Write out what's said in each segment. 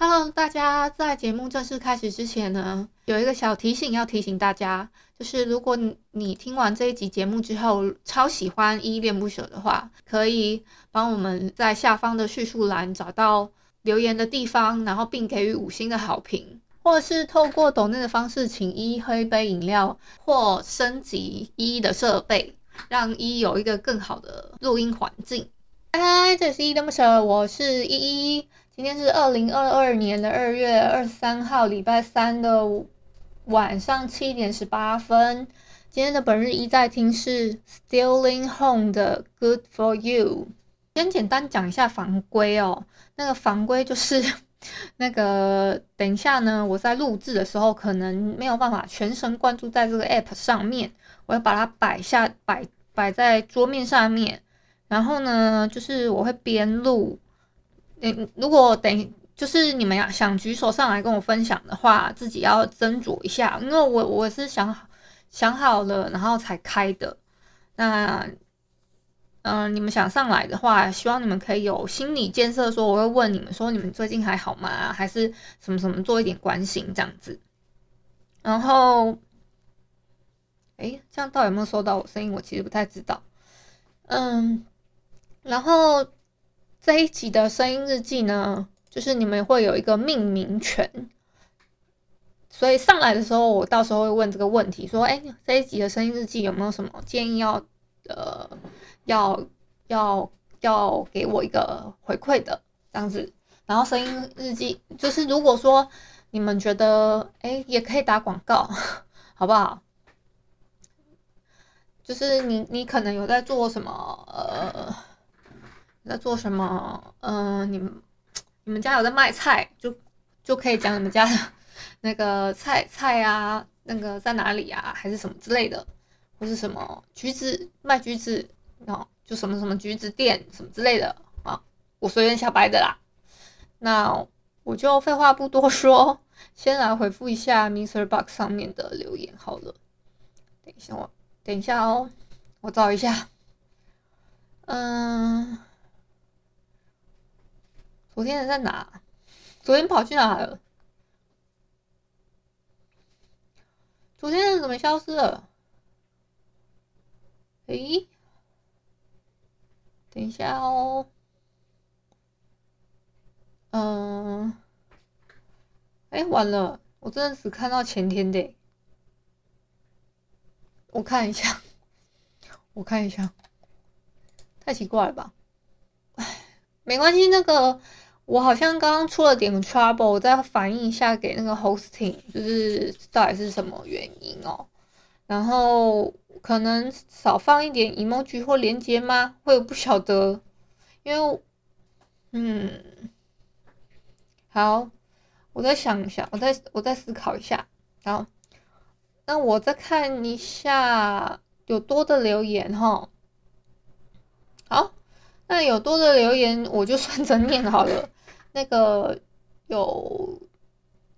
Hello，大家在节目正式开始之前呢，有一个小提醒要提醒大家，就是如果你你听完这一集节目之后超喜欢依依恋不舍的话，可以帮我们在下方的叙述栏找到留言的地方，然后并给予五星的好评，或者是透过抖内的方式请依喝一杯饮料，或升级依的设备，让依有一个更好的录音环境。嗨，这里是依依恋不舍，我是依依。今天是二零二二年的二月二十三号，礼拜三的晚上七点十八分。今天的本日一在听是 Stealing Home 的 Good for You。先简单讲一下防规哦，那个防规就是 那个等一下呢，我在录制的时候可能没有办法全神贯注在这个 App 上面，我要把它摆下摆摆在桌面上面，然后呢，就是我会边录。嗯，如果等就是你们要想举手上来跟我分享的话，自己要斟酌一下，因为我我是想想好了，然后才开的。那嗯、你们想上来的话，希望你们可以有心理建设，说我会问你们说你们最近还好吗？还是什么什么做一点关心这样子。然后，诶，这样到底有没有收到我声音？我其实不太知道。嗯，然后。这一集的声音日记呢，就是你们会有一个命名权，所以上来的时候，我到时候会问这个问题，说：“哎，这一集的声音日记有没有什么建议要呃要要要给我一个回馈的这样子？”然后声音日记就是如果说你们觉得哎，也可以打广告，好不好？就是你你可能有在做什么呃。在做什么？嗯、你们你们家有在卖菜，就就可以讲你们家的那个菜菜啊，那个在哪里啊，还是什么之类的，或是什么橘子卖橘子，哦，就什么什么橘子店什么之类的啊，我随便瞎掰的啦。那我就废话不多说，先来回复一下 MixerBox 上面的留言好了。等一下我等一下哦，我找一下，嗯。昨天人在哪？昨天跑去哪了？昨天人怎么消失了？诶，等一下哦。嗯，哎，完了，我真的只看到前天的。我看一下，我看一下，太奇怪了吧？哎，没关系，那个。我好像刚刚出了点 trouble，我再反映一下给那个 hosting，就是到底是什么原因哦。然后可能少放一点 emoji 或连接吗？会有不晓得，因为嗯，好，我再想一下，我再我再思考一下。好，那我再看一下有多的留言哈。好，那有多的留言我就算着念好了。那个有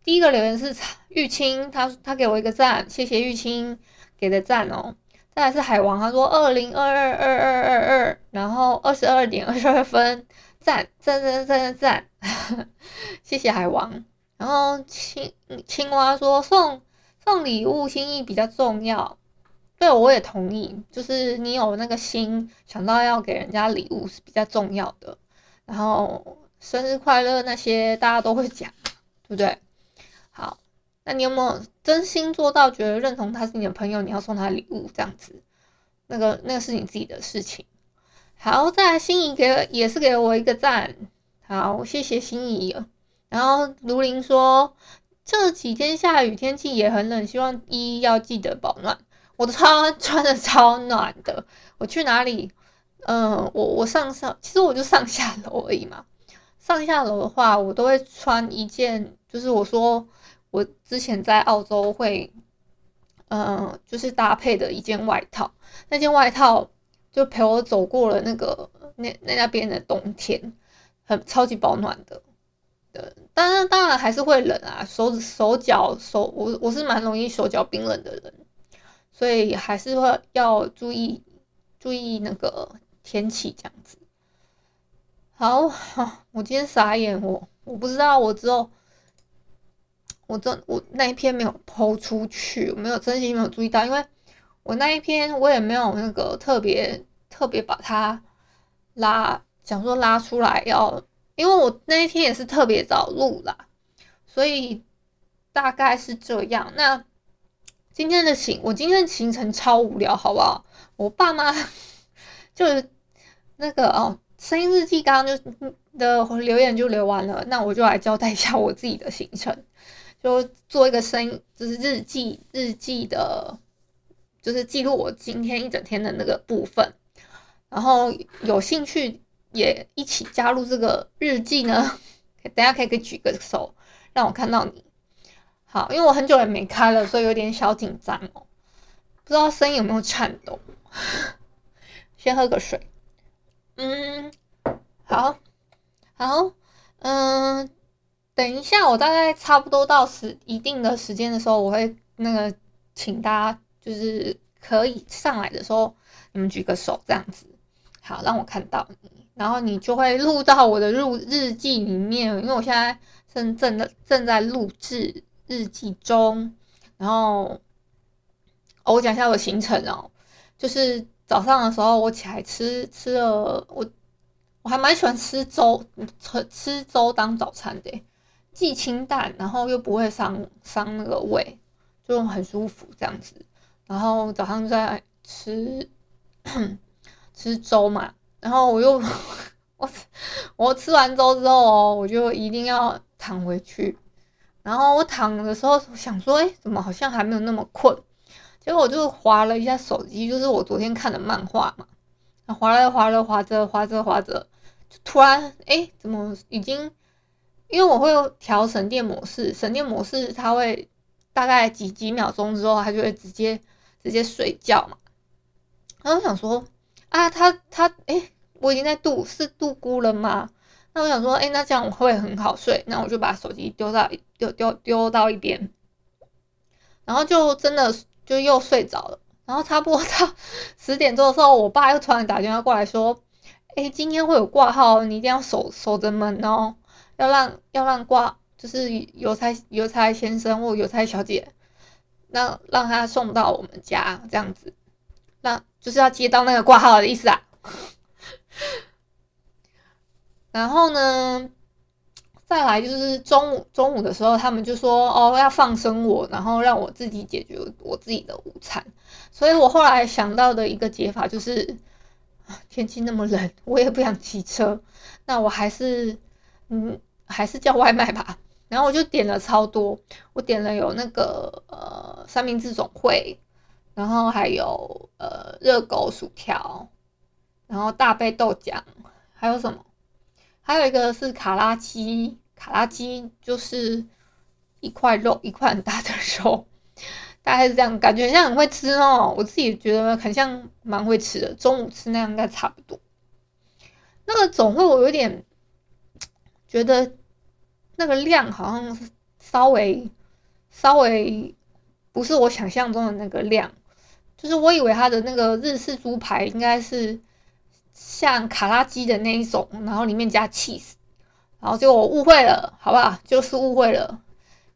第一个留言是 玉清，他他给我一个赞，谢谢玉清给的赞哦。再来是海王，他说二零二二二二二二，然后二十二点二十二分，赞赞赞赞赞赞，谢谢海王。然后青青蛙说送送礼物心意比较重要，对，我也同意，就是你有那个心想到要给人家礼物是比较重要的，然后。生日快乐，那些大家都会讲，对不对？好，那你有没有真心做到，觉得认同他是你的朋友，你要送他礼物这样子？那个那个是你自己的事情。好，再来心仪给也是给我一个赞，好，谢谢心仪。然后卢林说这几天下雨，天气也很冷，希望一要记得保暖。我的超 穿的超暖的，我去哪里？嗯、我我上上，其实我就上下楼而已嘛。上下楼的话，我都会穿一件，就是我说我之前在澳洲会，嗯、就是搭配的一件外套。那件外套就陪我走过了那个那那那边的冬天，很超级保暖的。对，当然当然还是会冷啊，手手脚手我我是蛮容易手脚冰冷的人，所以还是会要注意注意那个天气这样子。好，好，我今天傻眼，我我不知道我之后。我这我那一篇没有抛出去，我没有真心没有注意到，因为我那一篇我也没有那个特别特别把它拉，想说拉出来要，因为我那一天也是特别早录啦，所以大概是这样。那今天的行，我今天的行程超无聊，好不好？我爸妈 就是那个哦，声音日记刚刚就的留言就留完了，那我就来交代一下我自己的行程。就做一个声音，就是日记日记的，就是记录我今天一整天的那个部分。然后有兴趣也一起加入这个日记呢？等下可以给举个手，让我看到你。好，因为我很久也没开了，所以有点小紧张哦。不知道声音有没有颤抖？先喝个水。嗯，好，好，嗯。等一下，我大概差不多到时一定的时间的时候，我会那个请大家就是可以上来的时候，你们举个手这样子，好，让我看到你，然后你就会录到我的录日记里面，因为我现在正正的正在录制日记中。然后，我讲一下我的行程哦，就是早上的时候我起来吃吃了，我我还蛮喜欢吃粥，吃吃粥当早餐的。既清淡，然后又不会伤伤那个胃，就很舒服这样子。然后早上在吃 吃粥嘛，然后我又 我我吃完粥之后哦，我就一定要躺回去。然后我躺的时候想说，哎，怎么好像还没有那么困？结果我就划了一下手机，就是我昨天看的漫画嘛。然后滑了划了滑着划着划着，就突然哎，怎么已经？因为我会调省电模式，省电模式它会大概几几秒钟之后，它就会直接直接睡觉嘛。然后我想说啊，它它诶，我已经在度是度孤了吗？那我想说，诶，那这样我会很好睡。那我就把手机丢到丢丢丢到一边，然后就真的就又睡着了。然后差不多到 十点钟的时候，我爸又突然打电话过来说，诶，今天会有挂号，你一定要守守着门哦。要让要让挂就是邮差邮差先生或邮差小姐，让让他送到我们家这样子，那就是要接到那个挂号的意思啊。然后呢，再来就是中午中午的时候，他们就说哦要放生我，然后让我自己解决我自己的午餐。所以我后来想到的一个解法就是，天气那么冷，我也不想骑车，那我还是嗯。还是叫外卖吧，然后我就点了超多，我点了有那个呃三明治总会，然后还有呃热狗薯条，然后大杯豆浆，还有什么？还有一个是卡拉鸡，卡拉鸡就是一块肉，一块很大的肉，大概是这样，感觉像很会吃哦，我自己觉得很像蛮会吃的，中午吃那样应该差不多。那个总会我有点觉得。那个量好像是稍微稍微不是我想象中的那个量，就是我以为它的那个日式猪排应该是像卡拉鸡的那一种，然后里面加 cheese，然后结果我误会了，好不好？就是误会了，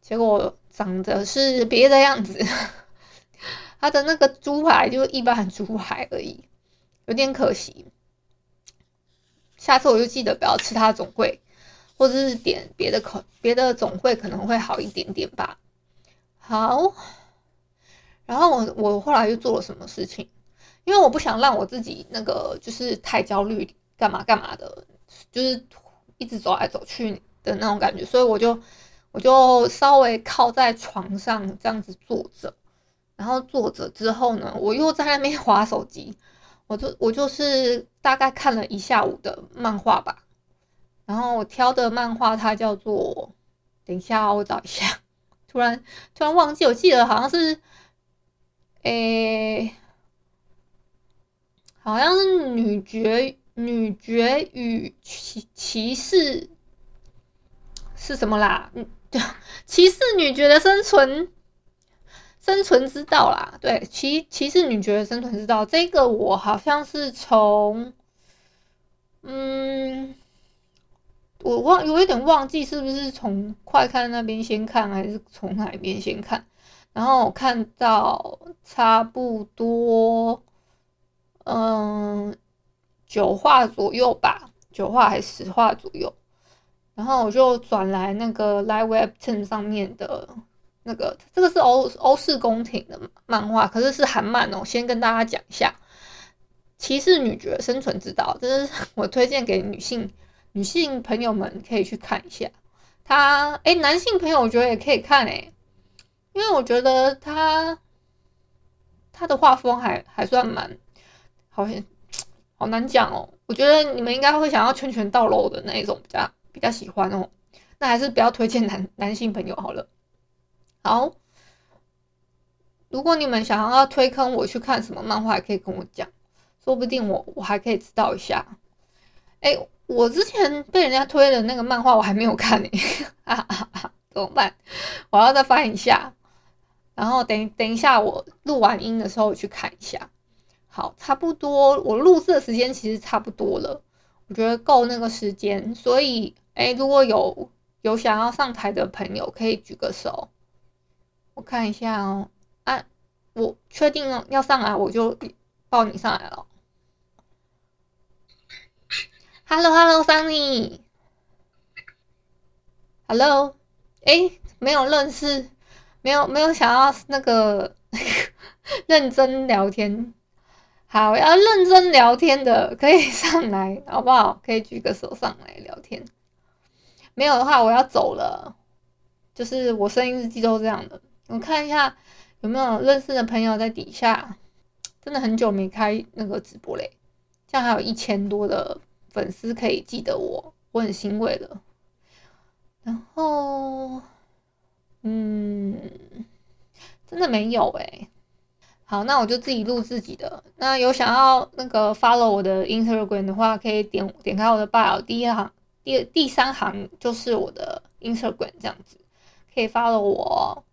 结果长得是别的样子，它的那个猪排就一般猪排而已，有点可惜。下次我就记得不要吃它总会。或者是点别的口别的总会可能会好一点点吧。好，然后我我后来又做了什么事情？因为我不想让我自己那个就是太焦虑，干嘛干嘛的，就是一直走来走去的那种感觉，所以我就我就稍微靠在床上这样子坐着，然后坐着之后呢，我又在那边划手机，我就我就是大概看了一下午的漫画吧。然后我挑的漫画，它叫做……等一下，我找一下。突然突然忘记，我记得好像是，诶，好像是女爵女爵与骑骑士是什么啦？嗯，对，骑士女爵的生存生存之道啦。对，骑骑士女爵的生存之道，这个我好像是从嗯。我忘，有一点忘记是不是从快看那边先看，还是从哪边先看？然后我看到差不多，嗯，九画左右吧，九画还是十画左右。然后我就转来那个 Live Web 上面的那个，这个是欧欧式宫廷的漫画，可是是韩漫哦。先跟大家讲一下，《骑士女爵生存之道》，这是 我推荐给女性。女性朋友们可以去看一下，他哎，男性朋友我觉得也可以看哎，因为我觉得他他的画风还还算蛮好像，好难讲哦。我觉得你们应该会想要拳拳到肉的那一种，比较比较喜欢哦。那还是不要推荐男 男性朋友好了。好，如果你们想要推坑我去看什么漫画，也可以跟我讲，说不定我我还可以知道一下。哎。我之前被人家推的那个漫画，我还没有看呢，哈哈哈，怎么办？我要再翻一下，然后等等一下，我录完音的时候去看一下。好，差不多，我录制的时间其实差不多了，我觉得够那个时间。所以，哎，如果有有想要上台的朋友，可以举个手，我看一下哦。啊，我确定要上来，我就抱你上来了。Hello，Hello，Sunny。Hello，哎，没有认识，没有没有想要那个 认真聊天。好，要认真聊天的可以上来，好不好？可以举个手上来聊天。没有的话，我要走了。就是我声音日记都这样的。我看一下有没有认识的朋友在底下。真的很久没开那个直播嘞，这样还有一千多的。粉丝可以记得我，我很欣慰了。然后，嗯，真的没有哎。好，那我就自己录自己的。那有想要那个 follow 我的 Instagram 的话，可以点点开我的 bio，第一行第第三行就是我的 Instagram，这样子可以 follow 我。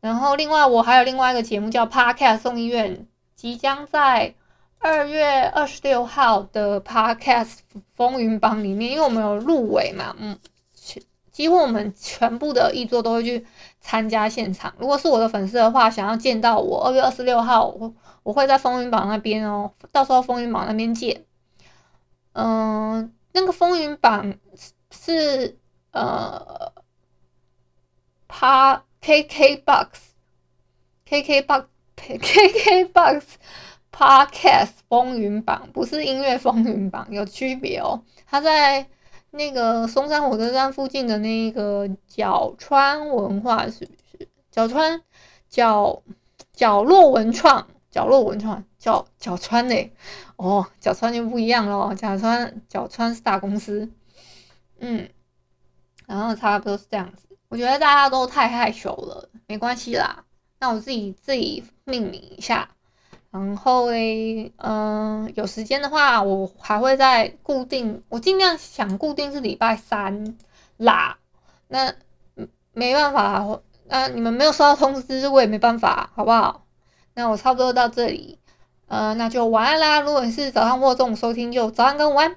然后，另外我还有另外一个节目叫 Podcast 送医院，即将在。二月二十六号的 Podcast 风云榜里面，因为我们有入围嘛，嗯，几乎我们全部的译作都会去参加现场。如果是我的粉丝的话，想要见到我，二月二十六号我我会在风云榜那边哦，到时候风云榜那边见。嗯，那个风云榜是呃，趴 KK Box KK Box KK Box。Podcast 风云榜不是音乐风云榜，有区别哦。他在那个松山火车站附近的那个角川文化是不是？角川角角落文创，角落文创角角川嘞？哦，角川就不一样咯。角川角川是大公司，嗯，然后差不多是这样子。我觉得大家都太害羞了，没关系啦，那我自己自己命名一下。然后嘞，嗯、有时间的话，我还会再固定，我尽量想固定是礼拜三啦。那没办法，那你们没有收到通知，我也没办法，好不好？那我差不多到这里，呃，那就晚安啦。如果你是早上或中午收听，就早安跟午安。